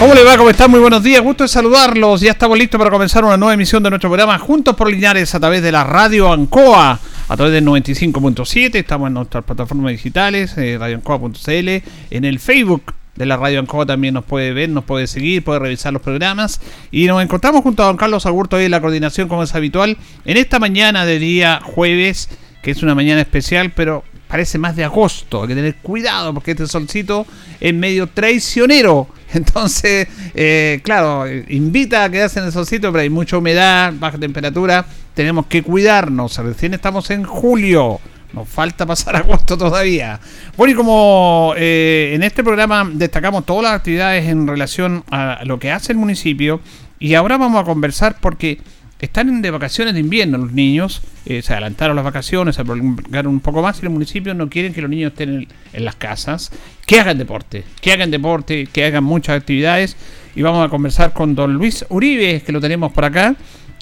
¿Cómo le va? ¿Cómo están? Muy buenos días, gusto de saludarlos. Ya estamos listos para comenzar una nueva emisión de nuestro programa Juntos por Linares a través de la radio Ancoa, a través del 95.7. Estamos en nuestras plataformas digitales, eh, radioancoa.cl, en el Facebook de la Radio Ancoa también nos puede ver, nos puede seguir, puede revisar los programas. Y nos encontramos junto a don Carlos Agurto hoy en la coordinación, como es habitual, en esta mañana de día jueves, que es una mañana especial, pero parece más de agosto. Hay que tener cuidado porque este solcito es medio traicionero. Entonces, eh, claro, invita a quedarse en el solcito, pero hay mucha humedad, baja temperatura. Tenemos que cuidarnos. Recién estamos en julio. Nos falta pasar agosto todavía. Bueno, y como eh, en este programa destacamos todas las actividades en relación a lo que hace el municipio, y ahora vamos a conversar porque están de vacaciones de invierno los niños, eh, se adelantaron las vacaciones, se prolongaron un poco más y los municipios no quieren que los niños estén en, las casas, que hagan deporte, que hagan deporte, que hagan muchas actividades. Y vamos a conversar con don Luis Uribe, que lo tenemos por acá,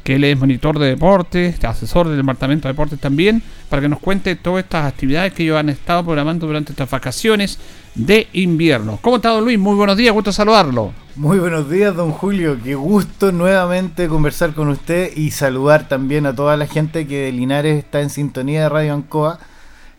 que él es monitor de deportes, asesor del departamento de deportes también, para que nos cuente todas estas actividades que ellos han estado programando durante estas vacaciones de invierno. ¿Cómo está don Luis? Muy buenos días, gusto saludarlo. Muy buenos días, don Julio. Qué gusto nuevamente conversar con usted y saludar también a toda la gente que de Linares está en sintonía de Radio Ancoa.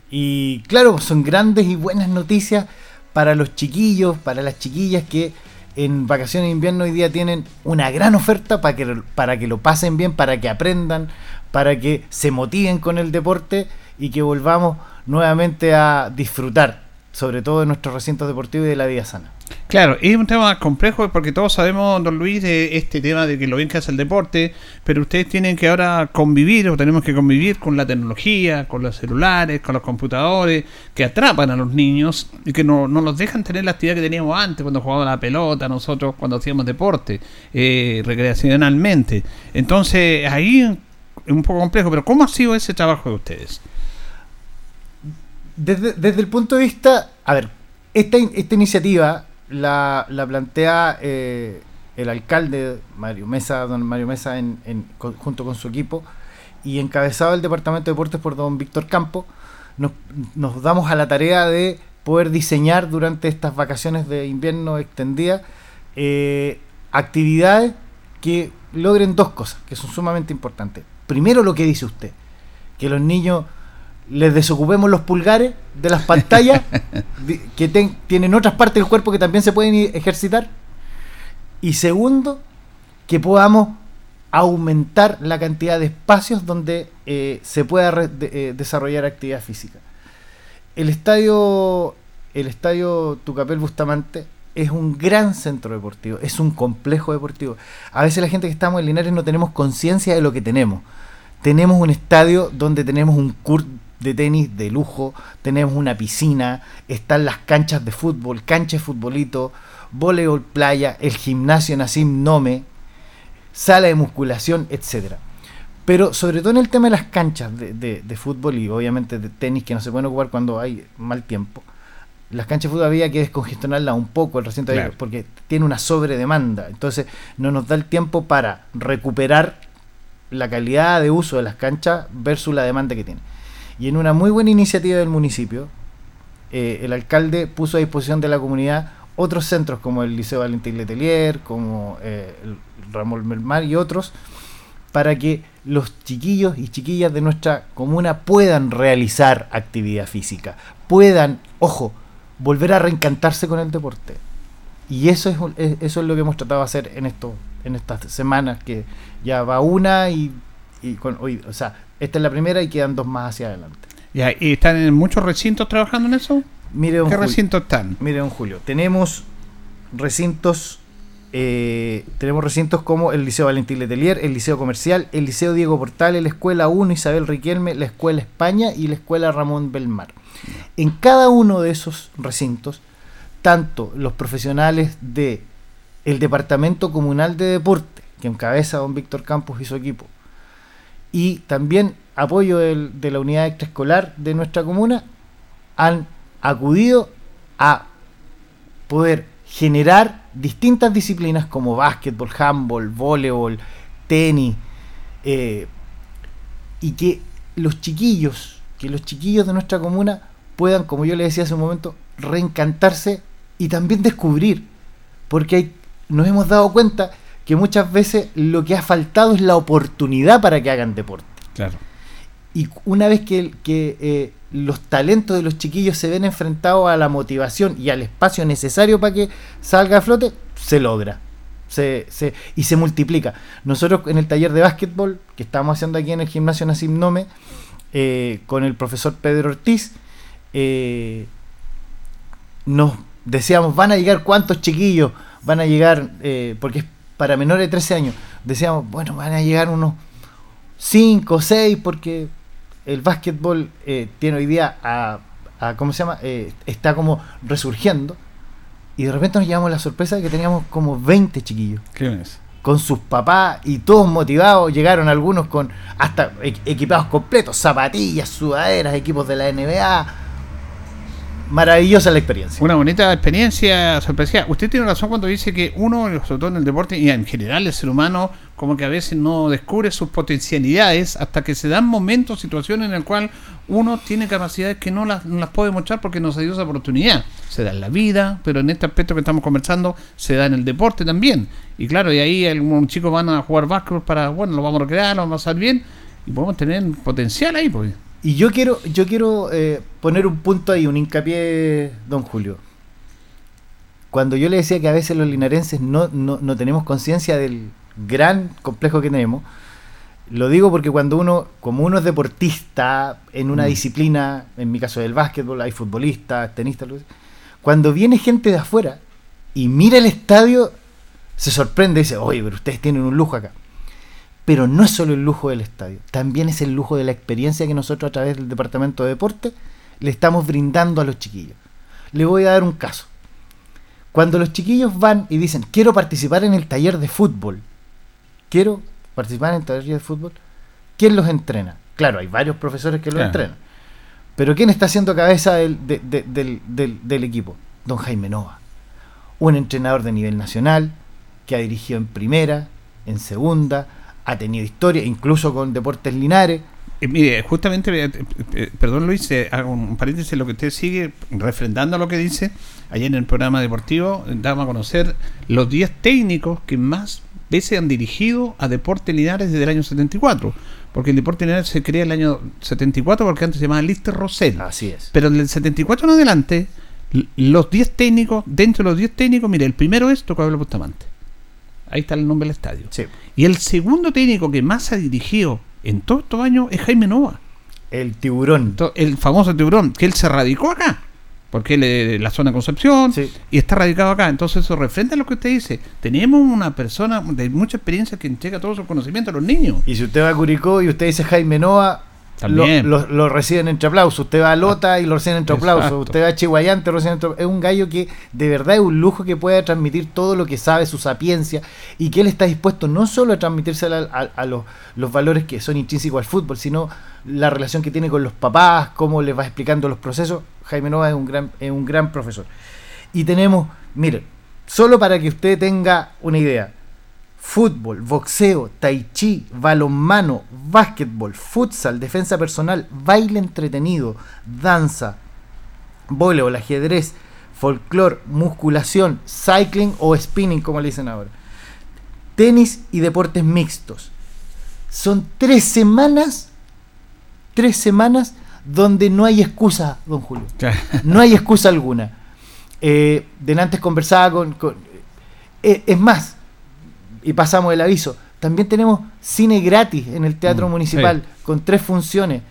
Y claro, son grandes y buenas noticias para los chiquillos, para las chiquillas que en vacaciones de invierno hoy día tienen una gran oferta para que, para que lo pasen bien, para que aprendan, para que se motiven con el deporte y que volvamos nuevamente a disfrutar, sobre todo de nuestros recintos deportivos y de la vida sana. Claro, es un tema complejo porque todos sabemos, don Luis, de este tema de que lo bien que hace el deporte, pero ustedes tienen que ahora convivir o tenemos que convivir con la tecnología, con los celulares, con los computadores, que atrapan a los niños y que no, no los dejan tener la actividad que teníamos antes, cuando jugábamos la pelota, nosotros cuando hacíamos deporte, eh, recreacionalmente. Entonces, ahí es un poco complejo, pero ¿cómo ha sido ese trabajo de ustedes? Desde, desde el punto de vista, a ver, esta, esta iniciativa la, plantea eh, el alcalde Mario Mesa, don Mario Mesa, en, junto con su equipo, y encabezado el Departamento de Deportes por don Víctor Campo, nos, nos damos a la tarea de poder diseñar durante estas vacaciones de invierno extendidas eh, actividades que logren dos cosas, que son sumamente importantes. Primero lo que dice usted, que los niños les desocupemos los pulgares de las pantallas que tienen otras partes del cuerpo que también se pueden ejercitar. Y segundo, que podamos aumentar la cantidad de espacios donde eh, se pueda eh, desarrollar actividad física. El estadio, el estadio Tucapel Bustamante es un gran centro deportivo, es un complejo deportivo. A veces la gente que estamos en Linares no tenemos conciencia de lo que tenemos. Tenemos un estadio donde tenemos un curso de tenis de lujo, tenemos una piscina, están las canchas de fútbol, cancha de futbolito, voleibol playa, el gimnasio Nasim Nome, sala de musculación, etcétera. Pero sobre todo en el tema de las canchas de, fútbol y obviamente de tenis que no se pueden ocupar cuando hay mal tiempo, las canchas de fútbol había que descongestionarlas un poco el recinto porque tiene una sobredemanda. Entonces no nos da el tiempo para recuperar la calidad de uso de las canchas versus la demanda que tiene. Y en una muy buena iniciativa del municipio, eh, el alcalde puso a disposición de la comunidad otros centros como el Liceo Valentín Letelier, como eh, Ramón Melmar y otros, para que los chiquillos y chiquillas de nuestra comuna puedan realizar actividad física, puedan, ojo, volver a reencantarse con el deporte. Y eso es, eso es lo que hemos tratado de hacer en esto, en estas semanas, que ya va una y, y con, hoy, o sea, esta es la primera y quedan dos más hacia adelante. ¿Y están en muchos recintos trabajando en eso? Mire, ¿Qué recintos están? Mire, don Julio, tenemos recintos eh, tenemos recintos como el Liceo Valentín Letelier, el Liceo Comercial, el Liceo Diego Portales, la Escuela 1 Isabel Riquelme, la Escuela España y la Escuela Ramón Belmar. En cada uno de esos recintos tanto los profesionales de el Departamento Comunal de Deporte, que encabeza don Víctor Campos y su equipo, y también apoyo del- de la unidad extraescolar de nuestra comuna, han acudido a poder generar distintas disciplinas como básquetbol, handball, voleibol, tenis, eh, y que los chiquillos, que los chiquillos de nuestra comuna puedan, como yo le decía hace un momento, reencantarse y también descubrir, porque hay- nos hemos dado cuenta que muchas veces lo que ha faltado es la oportunidad para que hagan deporte. Claro. Y una vez que, que, eh, los talentos de los chiquillos se ven enfrentados a la motivación y al espacio necesario para que salga a flote, se logra. Se, se- y se multiplica. Nosotros en el taller de básquetbol que estamos haciendo aquí en el gimnasio Nassim Nome, eh, con el profesor Pedro Ortiz, eh, nos decíamos, van a llegar cuántos chiquillos, van a llegar, eh, porque es para menores de 13 años, decíamos, bueno, van a llegar unos 5 o 6 porque el básquetbol eh, tiene hoy día a, a- ¿cómo se llama? Eh, está como resurgiendo y de repente nos llevamos la sorpresa de que teníamos como 20 chiquillos con sus papás y todos motivados, llegaron algunos con hasta e- equipados completos, zapatillas, sudaderas, equipos de la NBA. Maravillosa la experiencia. Una bonita experiencia sorpresiva. Usted tiene razón cuando dice que uno, sobre todo en el deporte y en general el ser humano, como que a veces no descubre sus potencialidades hasta que se dan momentos, situaciones en el cual uno tiene capacidades que no las, las puede mostrar porque no se dio esa oportunidad. Se da en la vida, pero en este aspecto que estamos conversando, se da en el deporte también. Y claro, y ahí algunos chicos van a jugar básquetbol para, bueno, lo vamos a recrear, lo vamos a pasar bien y podemos tener potencial ahí, pues. Y yo quiero, yo quiero eh, poner un punto ahí, un hincapié, don Julio. Cuando yo le decía que a veces los linarenses no, no, no tenemos conciencia del gran complejo que tenemos, lo digo porque cuando uno, como uno es deportista en una Mm. disciplina, en mi caso del básquetbol, hay futbolistas, tenistas, cuando viene gente de afuera y mira el estadio, se sorprende y dice, oye, pero ustedes tienen un lujo acá. Pero no es solo el lujo del estadio, también es el lujo de la experiencia que nosotros a través del Departamento de Deporte le estamos brindando a los chiquillos. Le voy a dar un caso. Cuando los chiquillos van y dicen, quiero participar en el taller de fútbol, quiero participar en el taller de fútbol, ¿quién los entrena? Claro, hay varios profesores que los Claro. entrenan. Pero ¿quién está haciendo cabeza del, de- de- del- del- del equipo? Don Jaime Nova. Un entrenador de nivel nacional que ha dirigido en primera, en segunda, ha tenido historia, incluso con Deportes Linares. Eh, mire, justamente, eh, eh, perdón Luis, hago un paréntesis, lo que usted sigue refrendando lo que dice. Ayer en el programa deportivo damos a conocer los 10 técnicos que más veces han dirigido a Deportes Linares desde el año 74. Porque el Deporte Linares se crea el año 74 porque antes se llamaba Lister Rosell. Así es. Pero del 74 en adelante, los 10 técnicos, dentro de los 10 técnicos, mire, el primero es Tocabelo Bustamante. Ahí está el nombre del estadio. Sí. Y el segundo técnico que más ha dirigido en todos estos años es Jaime Nova. El tiburón. El famoso tiburón, que él se radicó acá. Porque él es de la zona de Concepción Sí. y está radicado acá. Entonces eso refrenda lo que usted dice. Tenemos una persona de mucha experiencia que entrega todos sus conocimientos a los niños. Y si usted va a Curicó y usted dice Jaime Noa, lo, También. lo- lo reciben entre aplausos. Usted va a Lota y lo reciben entre Exacto. aplausos. Usted va a Chihuayante y lo reciben entre Es un gallo que de verdad es un lujo que puede transmitir todo lo que sabe, su sapiencia, y que él está dispuesto no solo a transmitirse a, a- a los, los valores que son intrínsecos al fútbol, sino la relación que tiene con los papás, cómo les va explicando los procesos. Jaime Nova es un gran, es un gran profesor. Y tenemos, mire, solo para que usted tenga una idea, fútbol, boxeo, tai chi, balonmano, básquetbol, futsal, defensa personal, baile entretenido, danza, voleibol, ajedrez, folclore, musculación, cycling o spinning, como le dicen ahora. Tenis y deportes mixtos. Son tres semanas, tres semanas donde no hay excusa, don Julio. No hay excusa alguna. Eh, antes conversaba con... con- eh, es más, y pasamos el aviso, también tenemos cine gratis en el Teatro Mm, Municipal con tres funciones.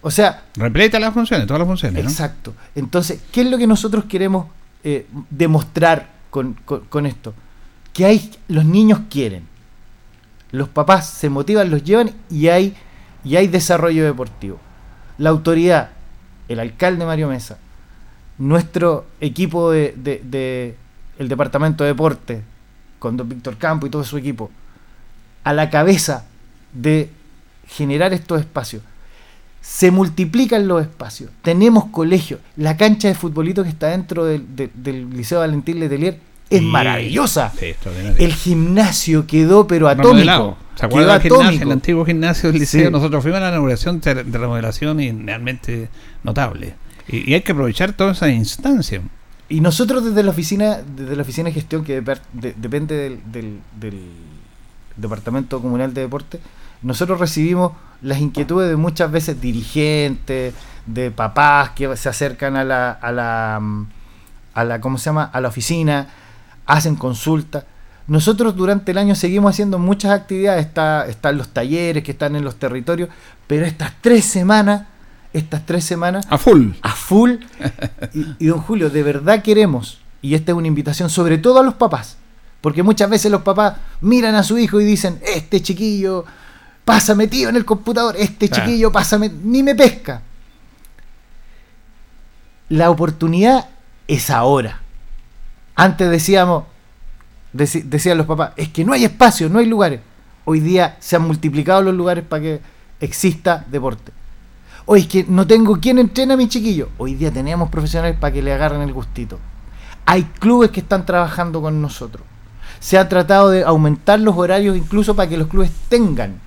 O sea, Repleta las funciones, todas las funciones. ¿no? exacto. Entonces, ¿qué es lo que nosotros queremos eh, demostrar con, con- con esto? Que hay, los niños quieren. Los papás se motivan, los llevan y hay, y hay desarrollo deportivo. La autoridad, el alcalde Mario Mesa, nuestro equipo de, de- de- el departamento de deporte, con don Víctor Campo y todo su equipo, a la cabeza de generar estos espacios. Se multiplican los espacios. Tenemos colegios. La cancha de futbolito que está dentro del, de- del Liceo Valentín Letelier es Sí. maravillosa. Sí. El gimnasio quedó pero atómico. ¿Se acuerdan del gimnasio, el antiguo gimnasio del liceo? Sí. Nosotros fuimos a la inauguración de, de remodelación y realmente notable. Y, y hay que aprovechar todas esas instancias. Y nosotros desde la oficina, desde la oficina de gestión que depende del, del- departamento comunal de deporte, nosotros recibimos las inquietudes de muchas veces dirigentes, de papás que se acercan a la, a la, a la, ¿cómo se llama? A la oficina, hacen consultas. Nosotros durante el año seguimos haciendo muchas actividades, está, están los talleres que están en los territorios, pero estas tres semanas, estas tres semanas A full. a full. Y, y, don Julio, de verdad queremos, y esta es una invitación sobre todo a los papás, porque muchas veces los papás miran a su hijo y dicen, este chiquillo pasa metido en el computador, este chiquillo pasa, ni me pesca. La oportunidad es ahora. Antes decíamos, decían los papás, es que no hay espacio, no hay lugares. Hoy día se han multiplicado los lugares para que exista deporte. Hoy es que no tengo quien entrena a mi chiquillo. Hoy día tenemos profesionales para que le agarren el gustito. Hay clubes que están trabajando con nosotros. Se ha tratado de aumentar los horarios incluso para que los clubes tengan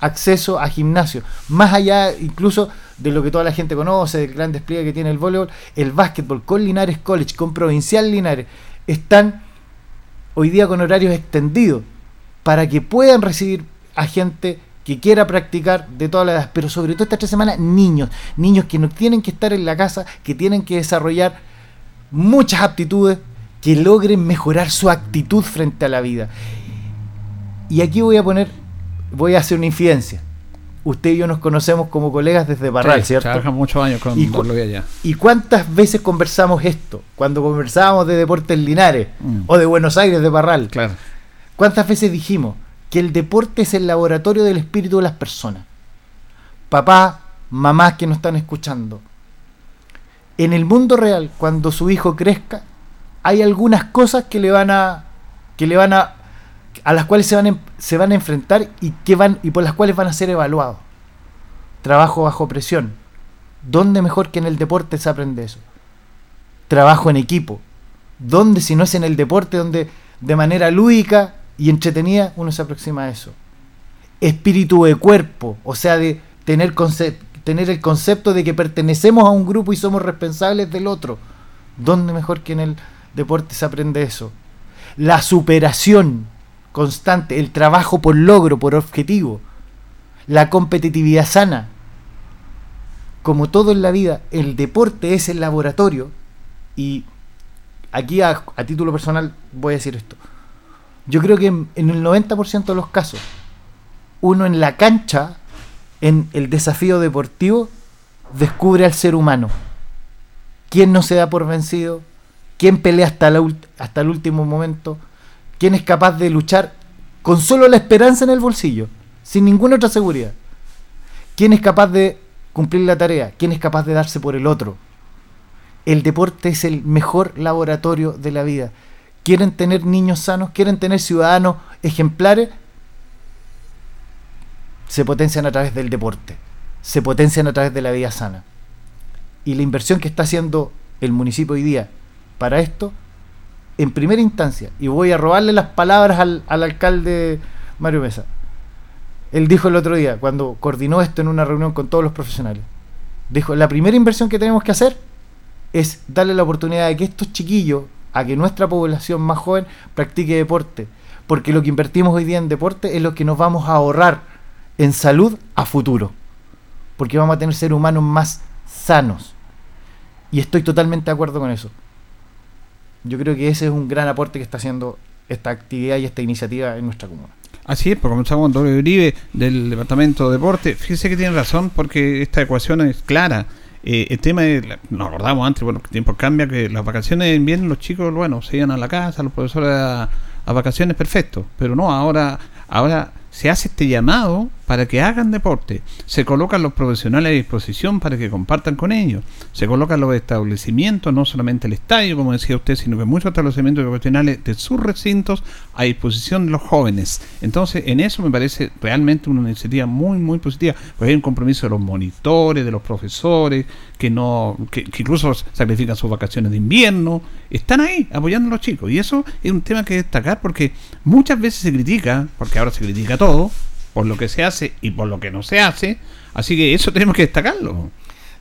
acceso a gimnasio. Más allá incluso de lo que toda la gente conoce, del gran despliegue que tiene el voleibol, el básquetbol con Linares College, con Provincial Linares, están hoy día con horarios extendidos para que puedan recibir a gente que quiera practicar de todas las edades, pero sobre todo estas tres semanas, niños, niños que no tienen que estar en la casa, que tienen que desarrollar muchas aptitudes, que logren mejorar su actitud frente a la vida. Y aquí voy a poner, voy a hacer una infidencia. Usted y yo nos conocemos como colegas desde Barral, Sí, ¿cierto? Trabajamos muchos años con Y allá. ¿Y cuántas veces conversamos esto? Cuando conversábamos de Deportes Linares Mm. o de Buenos Aires, de Barral. Claro. ¿Cuántas veces dijimos que el deporte es el laboratorio del espíritu de las personas? Papá, mamás que nos están escuchando. En el mundo real, cuando su hijo crezca, hay algunas cosas que le van a que le van a a las cuales se van, a- se van a enfrentar y que van y por las cuales van a ser evaluados. Trabajo bajo presión. ¿Dónde mejor que en el deporte se aprende eso? Trabajo en equipo. ¿Dónde si no es en el deporte donde de manera lúdica y entretenida uno se aproxima a eso? Espíritu de cuerpo, o sea, de tener, el concepto de que pertenecemos a un grupo y somos responsables del otro. ¿Dónde mejor que en el deporte se aprende eso? La superación constante, el trabajo por logro, por objetivo, la competitividad sana. Como todo en la vida, el deporte es el laboratorio y aquí a, a título personal voy a decir esto. Yo creo que en, el 90% de los casos, uno en la cancha, en el desafío deportivo, descubre al ser humano. ¿Quién no se da por vencido? ¿Quién pelea hasta, la hasta el último momento? ¿Quién es capaz de luchar con solo la esperanza en el bolsillo? Sin ninguna otra seguridad. ¿Quién es capaz de cumplir la tarea? ¿Quién es capaz de darse por el otro? El deporte es el mejor laboratorio de la vida. ¿Quieren tener niños sanos? ¿Quieren tener ciudadanos ejemplares? Se potencian a través del deporte. Se potencian a través de la vida sana. Y la inversión que está haciendo el municipio hoy día para esto, en primera instancia, y voy a robarle las palabras al, al alcalde Mario Mesa. Él dijo el otro día, cuando coordinó esto en una reunión con todos los profesionales, dijo, la primera inversión que tenemos que hacer es darle la oportunidad de que estos chiquillos, a que nuestra población más joven practique deporte. Porque lo que invertimos hoy día en deporte es lo que nos vamos a ahorrar en salud a futuro. Porque vamos a tener seres humanos más sanos. Y estoy totalmente de acuerdo con eso. Yo creo que ese es un gran aporte que está haciendo esta actividad y esta iniciativa en nuestra comuna. Así es, pues comenzamos con Doble Uribe del Departamento de Deporte. Fíjese que tiene razón porque esta ecuación es clara. Eh, el tema es, nos acordamos antes, bueno, que el tiempo cambia, que las vacaciones de invierno los chicos, bueno, se iban a la casa, los profesores a, a vacaciones, perfecto. Pero no, ahora, ahora se hace este llamado para que hagan deporte. Se colocan los profesionales a disposición para que compartan con ellos. Se colocan los establecimientos, no solamente el estadio, como decía usted, sino que muchos establecimientos profesionales de sus recintos a disposición de los jóvenes. Entonces, en eso me parece realmente una iniciativa muy, muy positiva, porque hay un compromiso de los monitores, de los profesores, que no que, incluso sacrifican sus vacaciones de invierno, están ahí apoyando a los chicos. Y eso es un tema que destacar porque muchas veces se critica, porque ahora se critica todo, por lo que se hace y por lo que no se hace. Así que eso tenemos que destacarlo.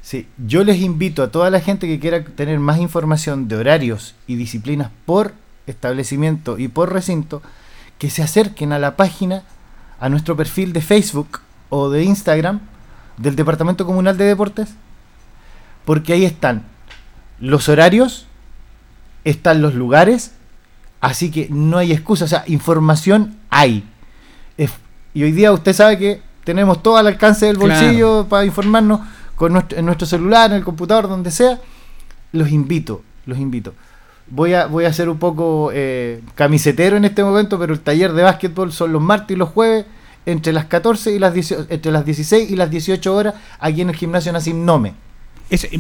Sí, yo les invito a toda la gente que quiera tener más información de horarios y disciplinas por establecimiento y por recinto, que se acerquen a la página, a nuestro perfil de Facebook o de Instagram del Departamento Comunal de Deportes, porque ahí están los horarios, están los lugares, así que no hay excusa, o sea, información hay. Y hoy día usted sabe que tenemos todo al alcance del bolsillo para informarnos con nuestro, en nuestro celular, en el computador, donde sea. Los invito, los invito. Voy a, voy a ser un poco eh, camisetero en este momento, pero el taller de básquetbol son los martes y los jueves entre las 14 y las entre las 16 y las 18 horas aquí en el gimnasio Nassim Nome.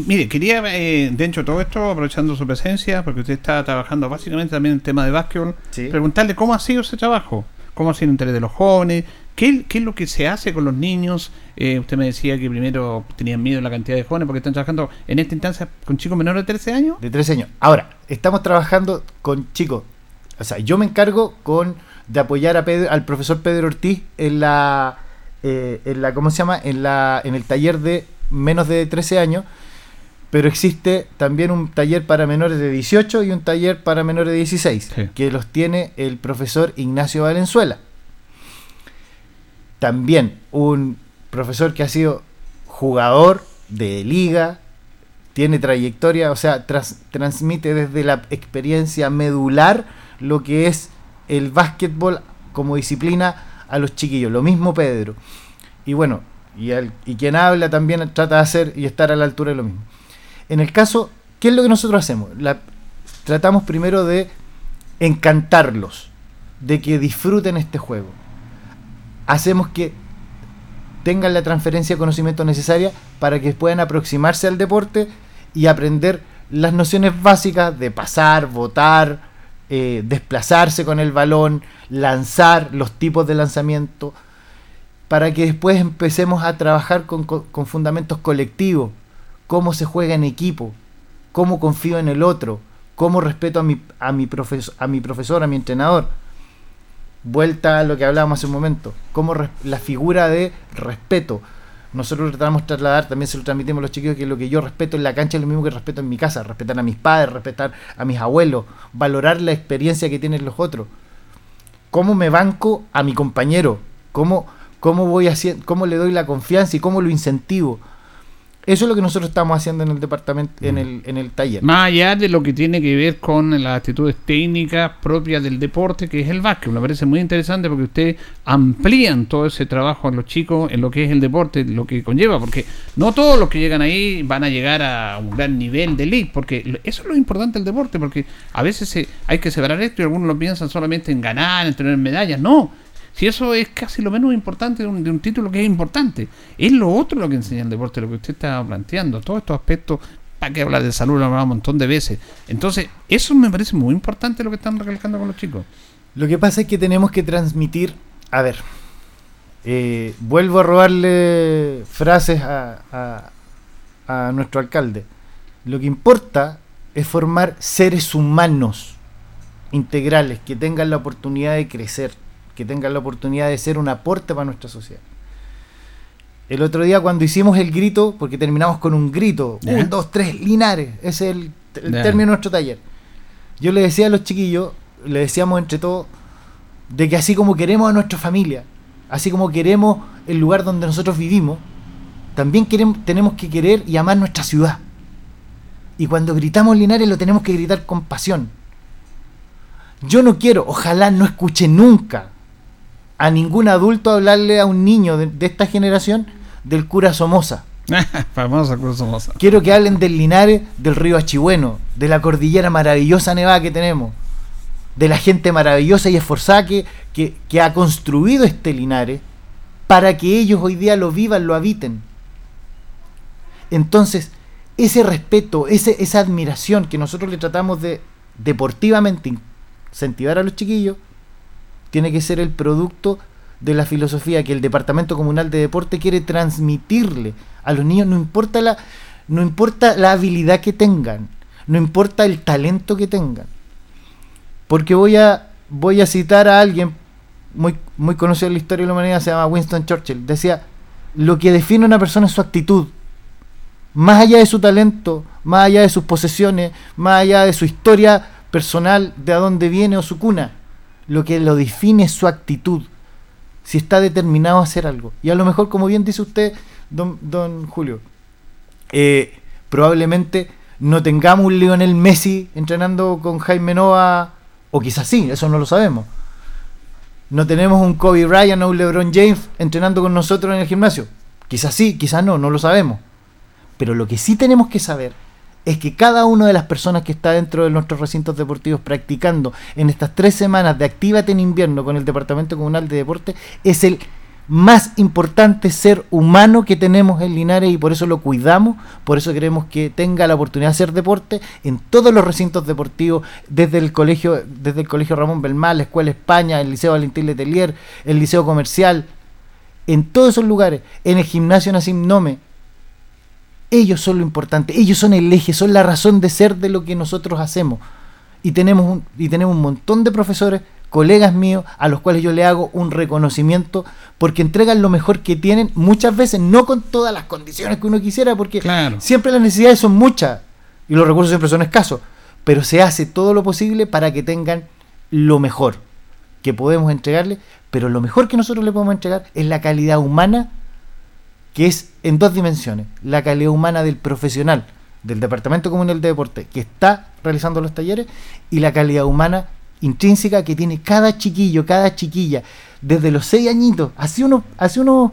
mire, quería, eh, dentro de todo esto, aprovechando su presencia, porque usted está trabajando básicamente también en el tema de básquetbol, preguntarle cómo ha sido ese trabajo, cómo ha sido el interés de los jóvenes, ¿Qué, es lo que se hace con los niños? Eh, usted me decía que primero tenían miedo la cantidad de jóvenes porque están trabajando en esta instancia con chicos menores de 13 años. De 13 años. Ahora, estamos trabajando con chicos. O sea, yo me encargo con de apoyar a Pedro, al profesor Pedro Ortiz en la, eh, en la ¿cómo se llama? En, la, en el taller de menos de 13 años. Pero existe también un taller para menores de 18 y un taller para menores de 16, que los tiene el profesor Ignacio Valenzuela también un profesor que ha sido jugador de liga, tiene trayectoria, o sea, transmite desde la experiencia medular lo que es el básquetbol como disciplina a los chiquillos. Lo mismo Pedro. Y bueno, y, y quien habla también trata de hacer y estar a la altura de lo mismo. En el caso, ¿qué es lo que nosotros hacemos? Tratamos primero de encantarlos, de que disfruten este juego hacemos que tengan la transferencia de conocimiento necesaria para que puedan aproximarse al deporte y aprender las nociones básicas de pasar, votar, eh, desplazarse con el balón, lanzar, los tipos de lanzamiento, para que después empecemos a trabajar con, con fundamentos colectivos, cómo se juega en equipo, cómo confío en el otro, cómo respeto a mi, a mi, a mi profesor, a mi entrenador vuelta a lo que hablábamos hace un momento, como la figura de respeto. Nosotros tratamos de trasladar, también se lo transmitimos a los chiquillos, que lo que yo respeto en la cancha es lo mismo que respeto en mi casa, respetar a mis padres, respetar a mis abuelos, valorar la experiencia que tienen los otros. ¿Cómo me banco a mi compañero? ¿Cómo, cómo, voy haciendo, cómo le doy la confianza y cómo lo incentivo? Eso es lo que nosotros estamos haciendo en el departamento, en el, en el taller. Más allá de lo que tiene que ver con las actitudes técnicas propias del deporte, que es el básquet. Me parece muy interesante porque ustedes amplían todo ese trabajo a los chicos en lo que es el deporte, lo que conlleva, porque no todos los que llegan ahí van a llegar a un gran nivel de elite, porque eso es lo importante del deporte, porque a veces hay que separar esto y algunos lo piensan solamente en ganar, en tener medallas. No, si eso es casi lo menos importante de un, título que es importante. Es lo otro lo que enseña el deporte, lo que usted está planteando. Todos estos aspectos, para que hablar de salud, lo un montón de veces. Entonces, eso me parece muy importante lo que están recalcando con los chicos. Lo que pasa es que tenemos que transmitir, a ver, eh, vuelvo a robarle frases a, a nuestro alcalde. Lo que importa es formar seres humanos integrales que tengan la oportunidad de crecer que tengan la oportunidad de ser un aporte para nuestra sociedad. El otro día cuando hicimos el grito, porque terminamos con un grito, un, dos, tres, Linares, ese es el, término de nuestro taller. Yo le decía a los chiquillos, le decíamos entre todos, de que así como queremos a nuestra familia, así como queremos el lugar donde nosotros vivimos, también queremos, tenemos que querer y amar nuestra ciudad. Y cuando gritamos Linares lo tenemos que gritar con pasión. Yo no quiero, ojalá no escuche nunca a ningún adulto hablarle a un niño de, esta generación del cura Somoza. Famosa cura Somoza. Quiero que hablen del Linares, del río Achihueno, de la cordillera maravillosa nevada que tenemos, de la gente maravillosa y esforzada que, que, ha construido este Linares para que ellos hoy día lo vivan, lo habiten. Entonces, ese respeto, ese, esa admiración que nosotros le tratamos de deportivamente incentivar a los chiquillos, tiene que ser el producto de la filosofía que el Departamento Comunal de Deporte quiere transmitirle a los niños, no importa la, no importa la habilidad que tengan, no importa el talento que tengan. Porque voy a, voy a citar a alguien muy, muy conocido en la historia de la humanidad, se llama Winston Churchill. Decía, lo que define a una persona es su actitud. Más allá de su talento, más allá de sus posesiones, más allá de su historia personal, de a dónde viene o su cuna. Lo que lo define es su actitud. Si está determinado a hacer algo. Y a lo mejor, como bien dice usted, don, don Julio, eh, probablemente no tengamos un Lionel Messi entrenando con Jaime Nova, o quizás sí, eso no lo sabemos. No tenemos un Kobe Bryant o un LeBron James entrenando con nosotros en el gimnasio. Quizás sí, quizás no, no lo sabemos. Pero lo que sí tenemos que saber es que cada una de las personas que está dentro de nuestros recintos deportivos practicando en estas tres semanas de Actívate en invierno con el Departamento Comunal de Deporte es el más importante ser humano que tenemos en Linares y por eso lo cuidamos, por eso queremos que tenga la oportunidad de hacer deporte en todos los recintos deportivos, desde el colegio, desde el colegio Ramón Belmar, la Escuela España, el Liceo Valentín Letelier, el Liceo Comercial, en todos esos lugares, en el gimnasio Nasim Nome. Ellos son lo importante, ellos son el eje, son la razón de ser de lo que nosotros hacemos. Y tenemos un, y tenemos un montón de profesores colegas míos a los cuales yo le hago un reconocimiento porque entregan lo mejor que tienen, muchas veces no con todas las condiciones que uno quisiera, porque siempre las necesidades son muchas y los recursos siempre son escasos, pero se hace todo lo posible para que tengan lo mejor que podemos entregarle, pero lo mejor que nosotros le podemos entregar es la calidad humana, que es en dos dimensiones, la calidad humana del profesional del Departamento Comunal de Deporte que está realizando los talleres y la calidad humana intrínseca que tiene cada chiquillo, cada chiquilla, desde los 6 añitos, hacia unos, hacia unos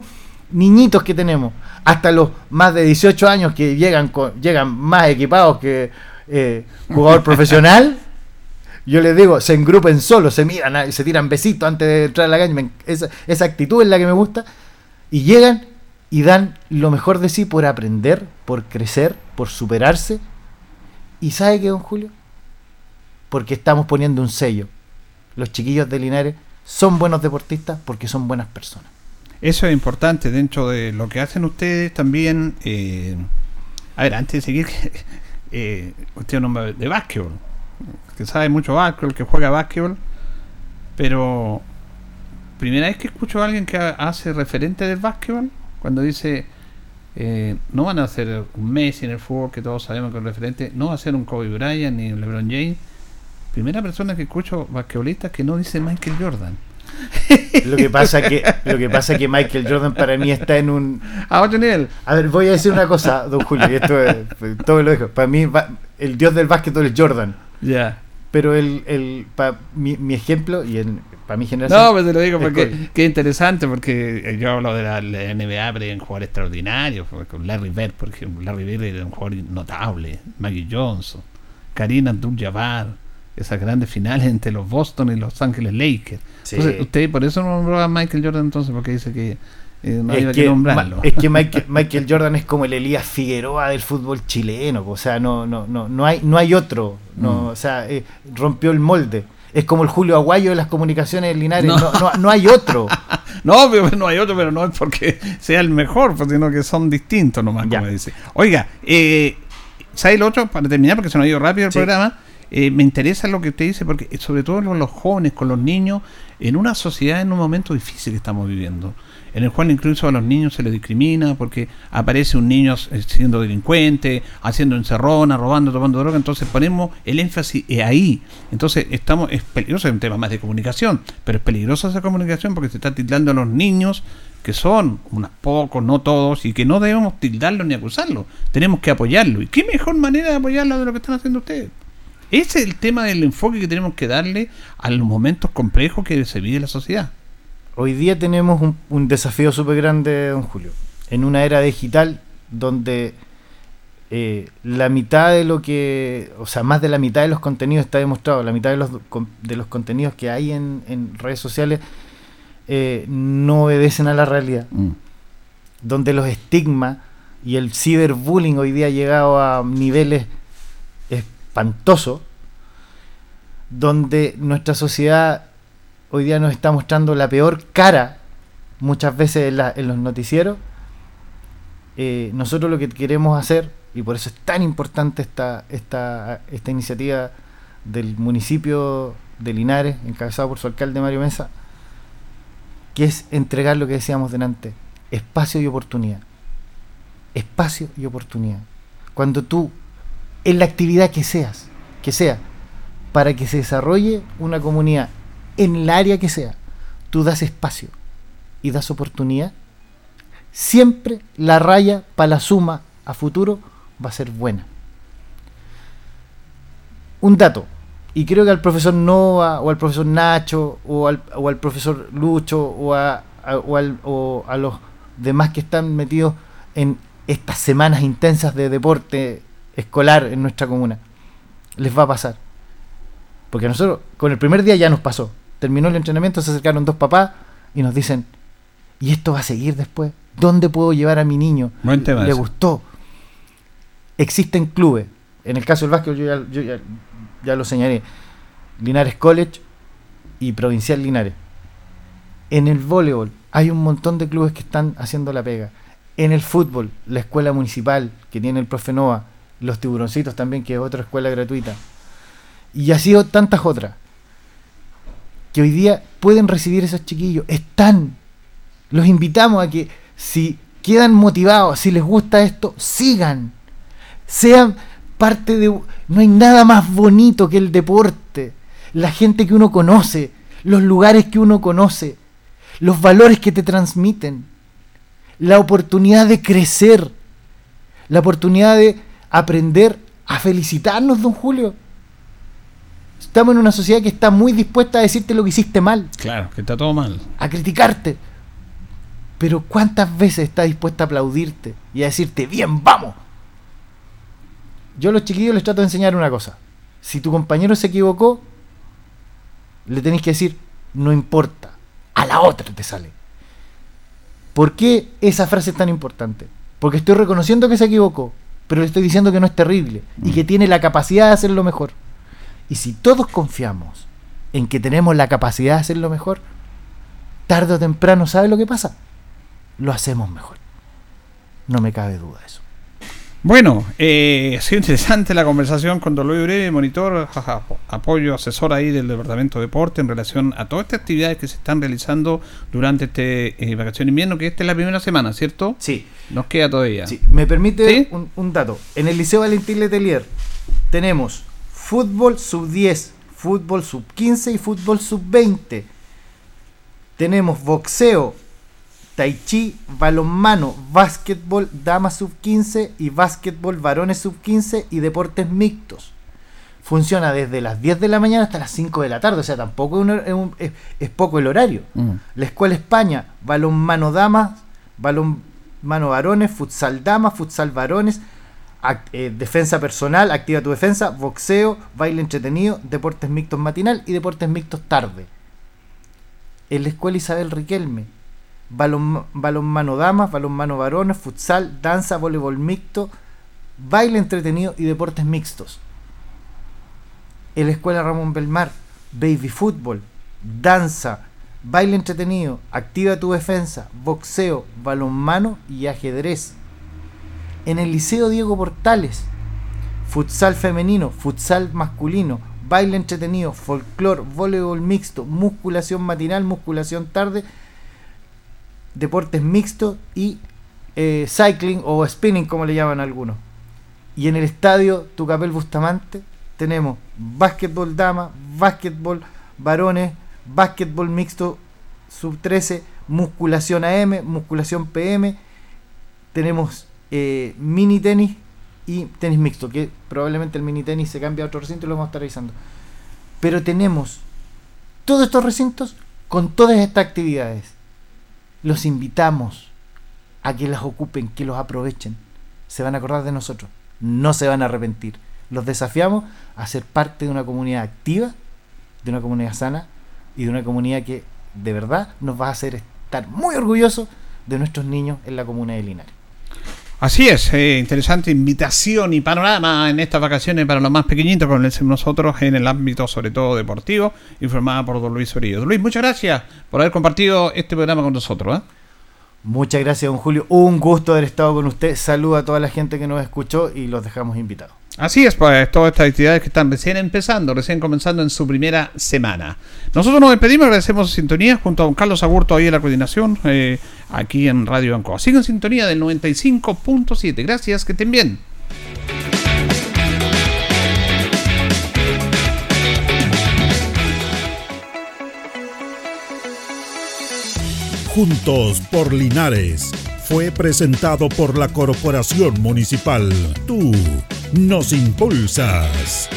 niñitos que tenemos, hasta los más de 18 años que llegan, con, llegan más equipados que eh, jugador profesional. Yo les digo, se engrupen solo, se miran, se tiran besitos antes de entrar a la. Esa, esa actitud es la que me gusta. Y llegan y dan lo mejor de sí por aprender, por crecer, por superarse. ¿Y sabe qué, don Julio? porque estamos poniendo un sello. Los chiquillos de Linares son buenos deportistas porque son buenas personas. Eso es importante dentro de lo que hacen ustedes también. Eh, a ver, antes de seguir, eh, usted de básquetbol, que sabe mucho básquetbol, que juega básquetbol, pero primera vez que escucho a alguien que hace referente del básquetbol, cuando dice, eh, no van a hacer un Messi en el fútbol, que todos sabemos que es referente, no va a ser un Kobe Bryant ni un LeBron James, primera persona que escucho basquetbolistas que no dice Michael Jordan. Lo que pasa que lo que pasa que Michael Jordan para mí está en un a otro nivel. A ver, voy a decir una cosa, don Julio, y esto es, todo lo dejo. Para mí el dios del básquetbol es Jordan. Ya. Pero el, el mi, mi, ejemplo y en, para mi generación. No, pues te lo digo porque qué interesante, porque yo hablo de la, NBA, pero hay un jugador extraordinario, con Larry Bird, por ejemplo. Larry Bird era un jugador notable, Maggie Johnson, Karina Abdul-Jabbar esas grandes finales entre los Boston y los Ángeles Lakers. Entonces, usted por eso no nombró a Michael Jordan entonces, porque dice que eh, no es que, nombrarlo. Es que Michael, Jordan es como el Elías Figueroa del fútbol chileno, o sea, no, no, no, no hay, no hay otro, no, mm. o sea, eh, rompió el molde. Es como el Julio Aguayo de las comunicaciones Linares, no, no, no, hay otro. no, no hay otro, pero no es porque sea el mejor, sino que son distintos nomás, como dice. Oiga, eh, ¿sabe el otro? Para terminar, porque se nos ha ido rápido el programa eh, me interesa lo que usted dice, porque sobre todo con los jóvenes, con los niños, en una sociedad, en un momento difícil que estamos viviendo, en el cual incluso a los niños se les discrimina porque aparece un niño eh, siendo delincuente, haciendo encerrona, robando, tomando droga, entonces ponemos el énfasis ahí. Entonces estamos, es peligroso, es un tema más de comunicación, pero es peligrosa esa comunicación porque se está tildando a los niños que son unos pocos, no todos, y que no debemos tildarlos ni acusarlos. Tenemos que apoyarlo. ¿Y qué mejor manera de apoyarlo de lo que están haciendo ustedes? Ese es el tema del enfoque que tenemos que darle a los momentos complejos que se vive la sociedad. Hoy día tenemos un, desafío súper grande, don Julio. En una era digital donde eh, la mitad de lo que, o sea, más de la mitad de los contenidos está demostrado, la mitad de los, de los contenidos que hay en, redes sociales eh, no obedecen a la realidad. Mm. Donde los estigmas y el ciberbullying hoy día ha llegado a niveles espantosos. Donde nuestra sociedad hoy día nos está mostrando la peor cara muchas veces en los noticieros. Eh, nosotros lo que queremos hacer, y por eso es tan importante esta, esta, esta iniciativa del municipio de Linares, encabezado por su alcalde Mario Mesa, que es entregar lo que decíamos delante, espacio y oportunidad. Espacio y oportunidad. Cuando tú, en la actividad que seas, que sea, para que se desarrolle una comunidad en el área que sea, tú das espacio y das oportunidad, siempre la raya para la suma a futuro va a ser buena. Un dato, y creo que al profesor Nova, o al profesor Nacho, o al, o al profesor Lucho, o a, a- o a los demás que están metidos en estas semanas intensas de deporte escolar en nuestra comuna, les va a pasar. Porque a nosotros, con el primer día ya nos pasó. Terminó el entrenamiento, se acercaron dos papás y nos dicen, ¿y esto va a seguir después? ¿Dónde puedo llevar a mi niño? Buen tema Le ese. gustó. Existen clubes. En el caso del básquet, yo ya, yo ya- ya lo señalé. Linares College y Provincial Linares. En el voleibol hay un montón de clubes que están haciendo la pega. En el fútbol, la escuela municipal que tiene el profe Nova, los tiburoncitos también, que es otra escuela gratuita. Y así o tantas otras. Que hoy día pueden recibir esos chiquillos. Están. Los invitamos a que si quedan motivados, si les gusta esto, sigan. Sean parte de... No hay nada más bonito que el deporte. La gente que uno conoce, los lugares que uno conoce, los valores que te transmiten, la oportunidad de crecer, la oportunidad de aprender a felicitarnos, don Julio. Estamos en una sociedad que está muy dispuesta a decirte lo que hiciste mal Claro, que está todo mal. a criticarte. Pero ¿cuántas veces está dispuesta a aplaudirte y a decirte, bien, vamos? Yo a los chiquillos les trato de enseñar una cosa. Si tu compañero se equivocó, le tenéis que decir, no importa, a la otra te sale. ¿Por qué esa frase es tan importante? Porque estoy reconociendo que se equivocó, pero le estoy diciendo que no es terrible y que tiene la capacidad de hacerlo mejor. Y si todos confiamos en que tenemos la capacidad de hacerlo mejor, tarde o temprano, ¿sabe lo que pasa? Lo hacemos mejor. No me cabe duda de eso. Bueno, eh, ha sido interesante la conversación con Don Luis Uribe, monitor, jaja, apoyo, asesor ahí del Departamento de Deporte en relación a todas estas actividades que se están realizando durante este eh, vacación de invierno, que esta es la primera semana, ¿cierto? Sí, Nos queda todavía. sí. Me permite ¿Sí? un, un dato. En el Liceo Valentín Letelier tenemos fútbol sub 10, fútbol sub 15 y fútbol sub 20. Tenemos boxeo, tai chi, balonmano, básquetbol, damas sub 15 y básquetbol, varones sub 15 y deportes mixtos. Funciona desde las 10 de la mañana hasta las 5 de la tarde, o sea, tampoco es, un es un- es- es poco el horario. Mm. La Escuela España, balón mano damas, balón mano varones, futsal damas, futsal varones, eh, defensa personal, activa tu defensa, boxeo, baile entretenido, deportes mixtos matinal y deportes mixtos tarde. En la Escuela Isabel Riquelme, balón, balón mano damas, balón mano varones, futsal, danza, voleibol mixto, baile entretenido y deportes mixtos. En la Escuela Ramón Belmar, baby fútbol, danza, baile entretenido, activa tu defensa, boxeo, balonmano y ajedrez. En el Liceo Diego Portales, futsal femenino, futsal masculino, baile entretenido, folclor, voleibol mixto, musculación matinal, musculación tarde, deportes mixtos y eh, cycling o spinning como le llaman algunos. Y en el estadio Tucapel Bustamante tenemos básquetbol dama, básquetbol varones, básquetbol mixto sub 13, musculación AM, musculación PM, tenemos eh, mini tenis y tenis mixto, que probablemente el mini tenis se cambia a otro recinto y lo vamos a estar revisando. Pero tenemos todos estos recintos con todas estas actividades. Los invitamos a que las ocupen, que los aprovechen. Se van a acordar de nosotros, no se van a arrepentir. Los desafiamos a ser parte de una comunidad activa, de una comunidad sana y de una comunidad que de verdad nos va a hacer estar muy orgullosos de nuestros niños en la comuna de Linares. Así es, eh, interesante invitación y panorama en estas vacaciones para los más pequeñitos, como nosotros, en el ámbito sobre todo deportivo, informada por don Luis Orillo. Don Luis, muchas gracias por haber compartido este programa con nosotros. ¿eh? Muchas gracias, don Julio. Un gusto haber estado con usted. Saludo a toda la gente que nos escuchó y los dejamos invitados. Así es, pues todas estas actividades que están recién empezando, recién comenzando en su primera semana. Nosotros nos despedimos, agradecemos su sintonía junto a don Carlos Agurto ahí en la coordinación, eh, aquí en Radio Banco. Sigan sintonía del 95.7. Gracias, que estén bien. Juntos por Linares fue presentado por la Corporación Municipal. Tú nos impulsas.